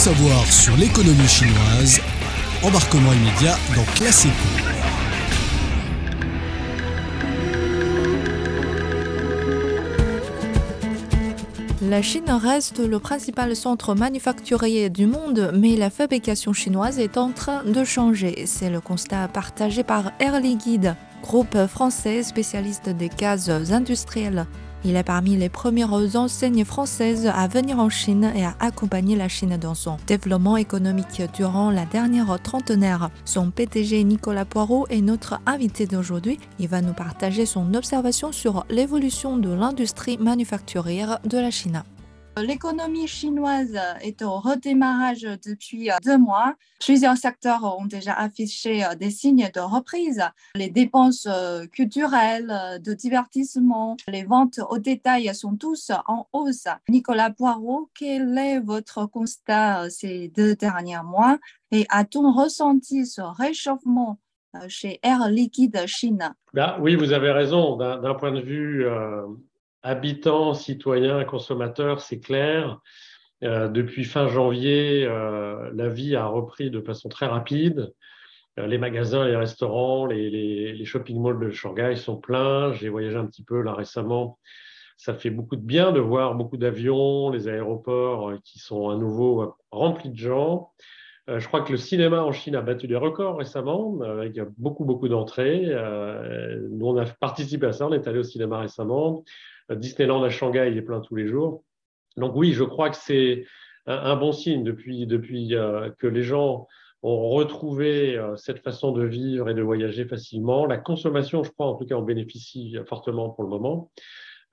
savoir sur l'économie chinoise. Embarquement immédiat dans Classe La Chine reste le principal centre manufacturier du monde, mais la fabrication chinoise est en train de changer. C'est le constat partagé par Air Liquide, groupe français spécialiste des gaz industriels. Il est parmi les premières enseignes françaises à venir en Chine et à accompagner la Chine dans son développement économique durant la dernière trentenaire. Son PTG Nicolas Poirot est notre invité d'aujourd'hui. Il va nous partager son observation sur l'évolution de l'industrie manufacturière de la Chine. L'économie chinoise est au redémarrage depuis euh, deux mois. Plusieurs secteurs ont déjà affiché euh, des signes de reprise. Les dépenses euh, culturelles, de divertissement, les ventes au détail sont tous en hausse. Nicolas Poirot, quel est votre constat ces deux derniers mois et a-t-on ressenti ce réchauffement chez Air Liquide Chine? Ben, Oui, vous avez raison. D'un point de vue habitants, citoyens, consommateurs, c'est clair. Euh, depuis fin janvier, euh, la vie a repris de façon très rapide. Euh, les magasins, les restaurants, les, shopping malls de Shanghai sont pleins. J'ai voyagé un petit peu là récemment. Ça fait beaucoup de bien de voir beaucoup d'avions, les aéroports qui sont à nouveau remplis de gens. Je crois que le cinéma en Chine a battu des records récemment, avec beaucoup, beaucoup d'entrées. Nous, on a participé à ça, on est allé au cinéma récemment. Disneyland à Shanghai est plein tous les jours. Donc oui, je crois que c'est un, bon signe depuis, depuis euh, que les gens ont retrouvé euh, cette façon de vivre et de voyager facilement. La consommation, je crois, en tout cas, en bénéficie fortement pour le moment.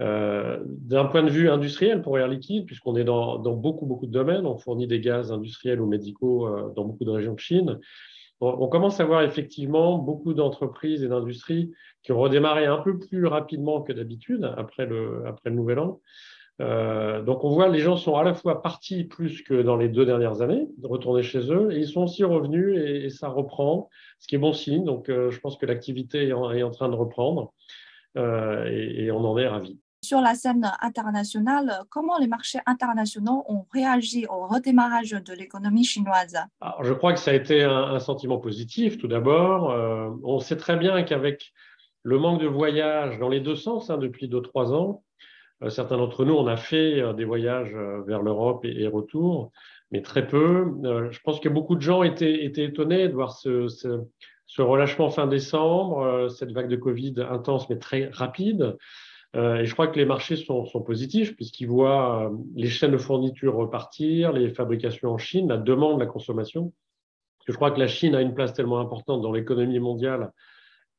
Euh, d'un point de vue industriel pour Air Liquide, puisqu'on est dans, dans, beaucoup, beaucoup de domaines, on fournit des gaz industriels ou médicaux dans beaucoup de régions de Chine on commence à voir effectivement beaucoup d'entreprises et d'industries qui ont redémarré un peu plus rapidement que d'habitude après le, nouvel an. Euh, donc on voit les gens sont à la fois partis plus que dans les deux dernières années, de retourner chez eux, et ils sont aussi revenus et, ça reprend, ce qui est bon signe. Donc euh, je pense que l'activité est, en train de reprendre euh, et, et on en est ravis sur la scène internationale, comment les marchés internationaux ont réagi au redémarrage de l'économie chinoise? Je crois que ça a été un, sentiment positif tout d'abord. Euh, on sait très bien qu'avec le manque de voyages dans les deux sens hein, depuis deux, trois ans, euh, certains d'entre nous, on a fait euh, des voyages vers l'Europe et, retour, mais très peu. je pense que beaucoup de gens étaient, étonnés de voir ce relâchement fin décembre, cette vague de Covid intense mais très rapide. Euh, et je crois que les marchés sont, positifs puisqu'ils voient euh, les chaînes de fourniture repartir, les fabrications en Chine, la demande, la consommation. Je crois que la Chine a une place tellement importante dans l'économie mondiale,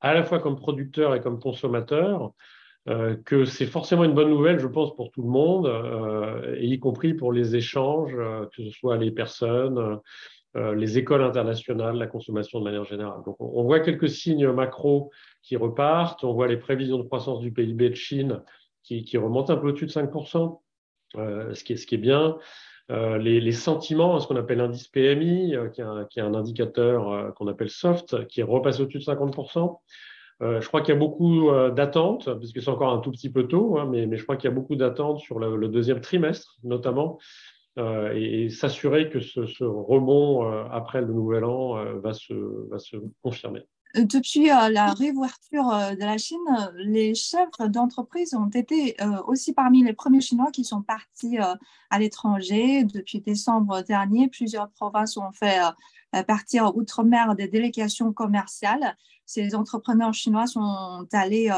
à la fois comme producteur et comme consommateur, euh, que c'est forcément une bonne nouvelle, je pense, pour tout le monde, y compris pour les échanges, que ce soit les personnes, les écoles internationales, la consommation de manière générale. Donc, on, voit quelques signes macro qui repartent. On voit les prévisions de croissance du PIB de Chine qui, remontent un peu au-dessus de 5%, euh, ce, qui est, qui bien. Euh, les, sentiments, ce qu'on appelle l'indice PMI, qui, est un, indicateur qu'on appelle soft, qui est repassé au-dessus de 50%. je crois qu'il y a beaucoup d'attentes, puisque c'est encore un tout petit peu tôt, hein, mais, je crois qu'il y a beaucoup d'attentes sur le, deuxième trimestre, notamment, euh, et, s'assurer que ce, ce rebond euh, après le nouvel an euh, va se, va se confirmer. Depuis la réouverture de la Chine, les chefs d'entreprise ont été aussi parmi les premiers Chinois qui sont partis à l'étranger. Depuis décembre dernier, plusieurs provinces ont fait partir outre-mer des délégations commerciales. Ces entrepreneurs chinois sont allés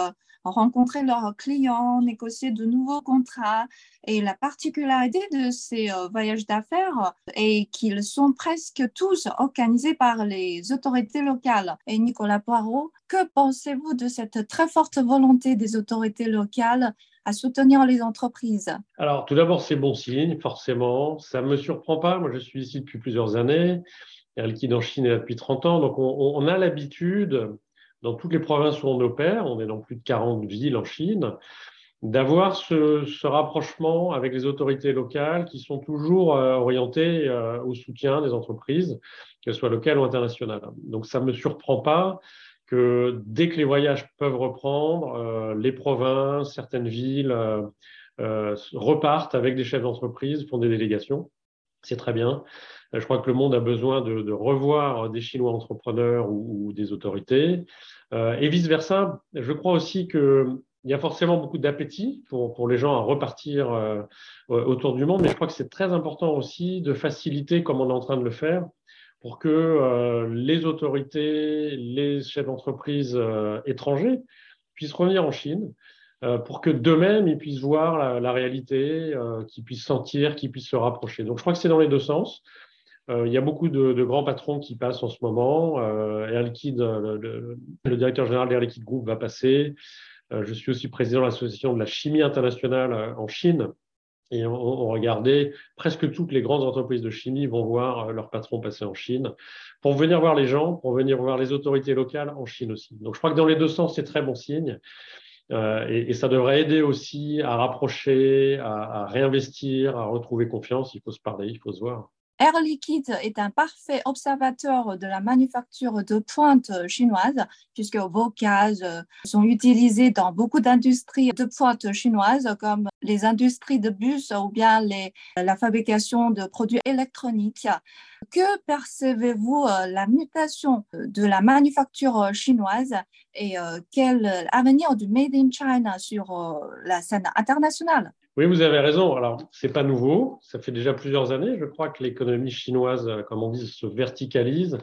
rencontrer leurs clients, négocier de nouveaux contrats. Et la particularité de ces euh, voyages d'affaires est qu'ils sont presque tous organisés par les autorités locales. Et Nicolas Poirot, que pensez-vous de cette très forte volonté des autorités locales à soutenir les entreprises? Alors, tout d'abord, c'est bon signe, forcément. Ça ne me surprend pas. Moi, je suis ici depuis plusieurs années. Liquide en Chine depuis 30 ans. Donc, on a l'habitude dans toutes les provinces où on opère, on est dans plus de 40 villes en Chine, d'avoir ce, rapprochement avec les autorités locales qui sont toujours euh, orientées euh, au soutien des entreprises, qu'elles soient locales ou internationales. Donc ça ne me surprend pas que dès que les voyages peuvent reprendre, euh, les provinces, certaines villes repartent avec des chefs d'entreprise, font des délégations. C'est très bien. Je crois que le monde a besoin de, revoir des Chinois entrepreneurs ou, des autorités. et vice-versa, je crois aussi qu'il y a forcément beaucoup d'appétit pour, les gens à repartir autour du monde, mais je crois que c'est très important aussi de faciliter, comme on est en train de le faire, pour que les autorités, les chefs d'entreprise étrangers puissent revenir en Chine euh, pour que d'eux-mêmes, ils puissent voir la, réalité, euh, qu'ils puissent sentir, qu'ils puissent se rapprocher. Donc, je crois que c'est dans les deux sens. Euh, il y a beaucoup de, grands patrons qui passent en ce moment. Air Liquide, le, directeur général d'Air Liquide Group va passer. je suis aussi président de l'association de la chimie internationale en Chine. Et on, on, regardait presque toutes les grandes entreprises de chimie vont voir leurs patrons passer en Chine pour venir voir les gens, pour venir voir les autorités locales en Chine aussi. Donc je crois que dans les deux sens, c'est très bon signe. Euh, et, ça devrait aider aussi à rapprocher, à réinvestir, à retrouver confiance. Il faut se parler, il faut se voir. Air Liquide est un parfait observateur de la manufacture de pointe chinoise, puisque vos cases sont utilisées dans beaucoup d'industries de pointe chinoises, comme les industries de bus ou bien la fabrication de produits électroniques. Que percevez-vous euh, la mutation de la manufacture chinoise et euh, quel avenir du Made in China sur euh, la scène internationale? Oui, vous avez raison. Alors, c'est pas nouveau. Ça fait déjà plusieurs années, je crois, que l'économie chinoise, euh, comme on dit, se verticalise.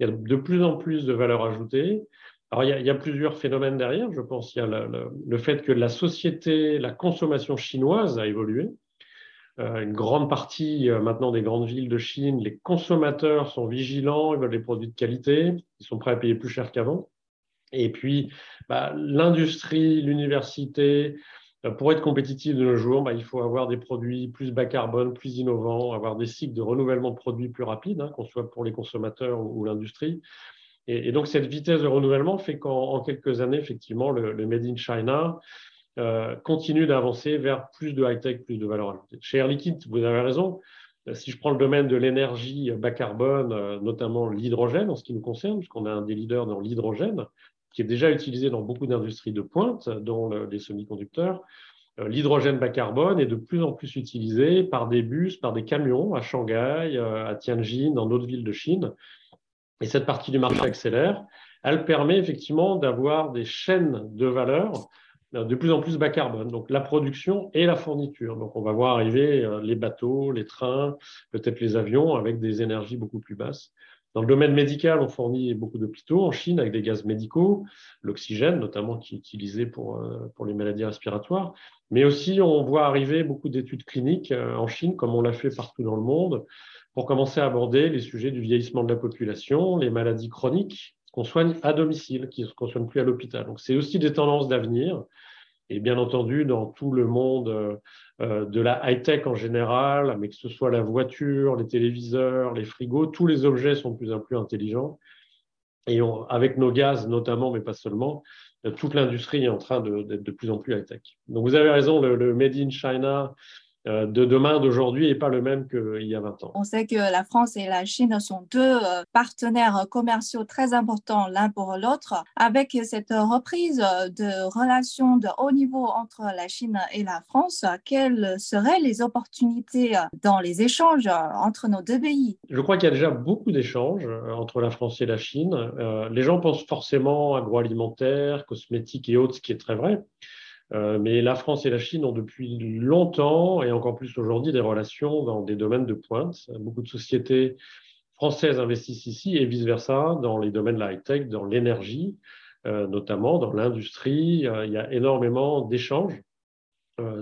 Il y a de plus en plus de valeur ajoutée. Alors, il y, a, plusieurs phénomènes derrière. Je pense qu'il y a le, fait que la société, la consommation chinoise a évolué. Euh, une grande partie euh, maintenant des grandes villes de Chine, les consommateurs sont vigilants, ils veulent des produits de qualité, ils sont prêts à payer plus cher qu'avant. Et puis, bah, l'industrie, l'université, pour être compétitif de nos jours, bah, il faut avoir des produits plus bas carbone, plus innovants, avoir des cycles de renouvellement de produits plus rapides, hein, qu'on soit pour les consommateurs ou, l'industrie. Et, donc, cette vitesse de renouvellement fait qu'en quelques années, effectivement, le, Made in China euh, continue d'avancer vers plus de high-tech, plus de valeur ajoutée. Chez Air Liquide, vous avez raison. Euh, si je prends le domaine de l'énergie bas carbone, notamment l'hydrogène en ce qui nous concerne, puisqu'on a un des leaders dans l'hydrogène, qui est déjà utilisé dans beaucoup d'industries de pointe, dont les semi-conducteurs. Euh, l'hydrogène bas carbone est de plus en plus utilisé par des bus, par des camions à Shanghai, euh, à Tianjin, dans d'autres villes de Chine. Et cette partie du marché accélère. Elle permet effectivement d'avoir des chaînes de valeur euh, de plus en plus bas carbone, donc la production et la fourniture. Donc on va voir arriver les bateaux, les trains, peut-être les avions avec des énergies beaucoup plus basses. Dans le domaine médical, on fournit beaucoup d'hôpitaux en Chine avec des gaz médicaux, l'oxygène notamment qui est utilisé pour, euh, les maladies respiratoires, mais aussi on voit arriver beaucoup d'études cliniques euh, en Chine, comme on l'a fait partout dans le monde, pour commencer à aborder les sujets du vieillissement de la population, les maladies chroniques qu'on soigne à domicile, qui ne soigne plus à l'hôpital. Donc c'est aussi des tendances d'avenir. Et bien entendu, dans tout le monde euh, euh, de la high-tech en général, mais que ce soit la voiture, les téléviseurs, les frigos, tous les objets sont de plus en plus intelligents. Et avec nos gaz notamment, mais pas seulement, toute l'industrie est en train d'être de, plus en plus high-tech. Donc vous avez raison, le Made in China de demain, d'aujourd'hui, n'est pas le même qu'il y a 20 ans. On sait que la France et la Chine sont deux euh, partenaires commerciaux très importants l'un pour l'autre. Avec cette reprise de relations de haut niveau entre la Chine et la France, quelles seraient les opportunités dans les échanges entre nos deux pays? Je crois qu'il y a déjà beaucoup d'échanges euh, entre la France et la Chine. Les gens pensent forcément agroalimentaire, cosmétiques et autres, ce qui est très vrai. Euh, mais la France et la Chine ont depuis longtemps, et encore plus aujourd'hui, des relations dans des domaines de pointe. Beaucoup de sociétés françaises investissent ici et vice-versa dans les domaines de la high-tech, dans l'énergie, euh, notamment dans l'industrie. Euh, il y a énormément d'échanges,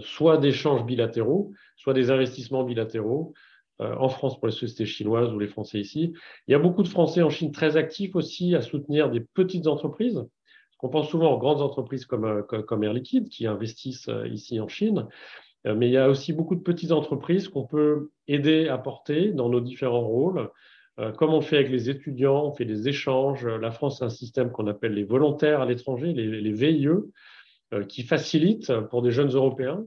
soit d'échanges bilatéraux, soit des investissements bilatéraux en France pour les sociétés chinoises ou les Français ici. Il y a beaucoup de Français en Chine très actifs aussi à soutenir des petites entreprises on pense souvent aux grandes entreprises comme, euh, Air Liquide qui investissent euh, ici en Chine, euh, mais il y a aussi beaucoup de petites entreprises qu'on peut aider à porter dans nos différents rôles. Comme on fait avec les étudiants, on fait des échanges. La France a un système qu'on appelle les volontaires à l'étranger, les, VIE, qui facilite pour des jeunes Européens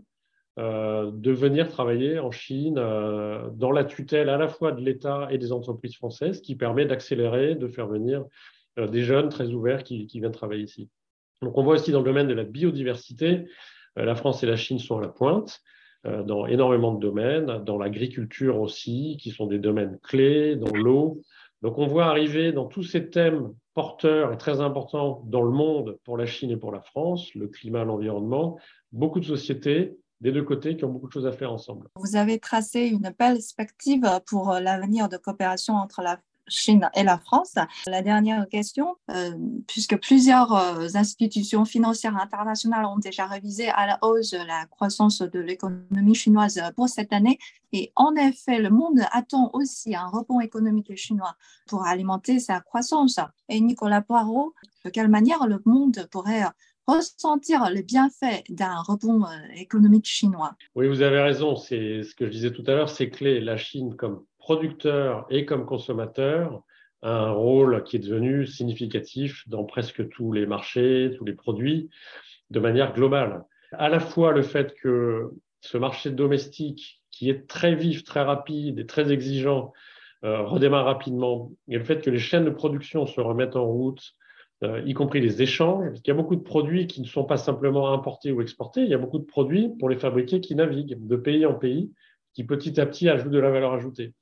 de venir travailler en Chine dans la tutelle à la fois de l'État et des entreprises françaises, qui permet d'accélérer, de faire venir des jeunes très ouverts qui, viennent travailler ici. Donc on voit aussi dans le domaine de la biodiversité, euh, la France et la Chine sont à la pointe. dans énormément de domaines, dans l'agriculture aussi, qui sont des domaines clés, dans l'eau. Donc on voit arriver dans tous ces thèmes porteurs et très importants dans le monde pour la Chine et pour la France, le climat, l'environnement, beaucoup de sociétés des deux côtés qui ont beaucoup de choses à faire ensemble. Vous avez tracé une perspective pour l'avenir de coopération entre la Chine et la France. La dernière question, euh, puisque plusieurs euh, institutions financières internationales ont déjà révisé à la hausse la croissance de l'économie chinoise pour cette année, et en effet, le monde attend aussi un rebond économique chinois pour alimenter sa croissance. Et Nicolas Poirot, de quelle manière le monde pourrait ressentir les bienfaits d'un rebond euh, économique chinois? Oui, vous avez raison. C'est ce que je disais tout à l'heure, c'est clé. La Chine, comme producteur et comme consommateur, un rôle qui est devenu significatif dans presque tous les marchés, tous les produits, de manière globale. À la fois le fait que ce marché domestique, qui est très vif, très rapide et très exigeant, euh, redémarre rapidement, et le fait que les chaînes de production se remettent en route, euh, y compris les échanges, parce qu'il y a beaucoup de produits qui ne sont pas simplement importés ou exportés, il y a beaucoup de produits pour les fabriquer qui naviguent de pays en pays, qui petit à petit ajoutent de la valeur ajoutée.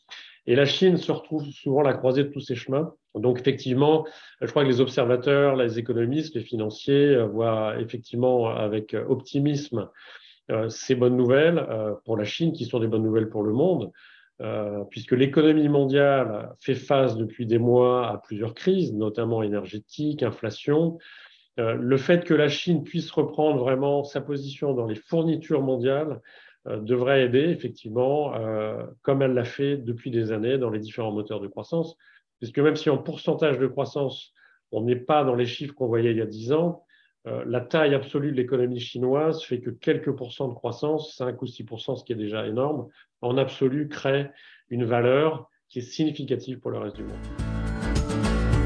Et la Chine se retrouve souvent à la croisée de tous ces chemins. Donc effectivement, je crois que les observateurs, les économistes, les financiers euh, voient effectivement avec optimisme euh, ces bonnes nouvelles pour la Chine, qui sont des bonnes nouvelles pour le monde. Euh, puisque l'économie mondiale fait face depuis des mois à plusieurs crises, notamment énergétiques, inflation. Euh, le fait que la Chine puisse reprendre vraiment sa position dans les fournitures mondiales euh, devrait aider, effectivement, comme elle l'a fait depuis des années dans les différents moteurs de croissance, puisque même si en pourcentage de croissance, on n'est pas dans les chiffres qu'on voyait il y a 10 ans, la taille absolue de l'économie chinoise fait que quelques pourcents de croissance, 5 ou 6 ce qui est déjà énorme, en absolu crée une valeur qui est significative pour le reste du monde.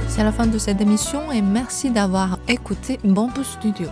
C'est la fin de cette émission et merci d'avoir écouté Bamboo Studio.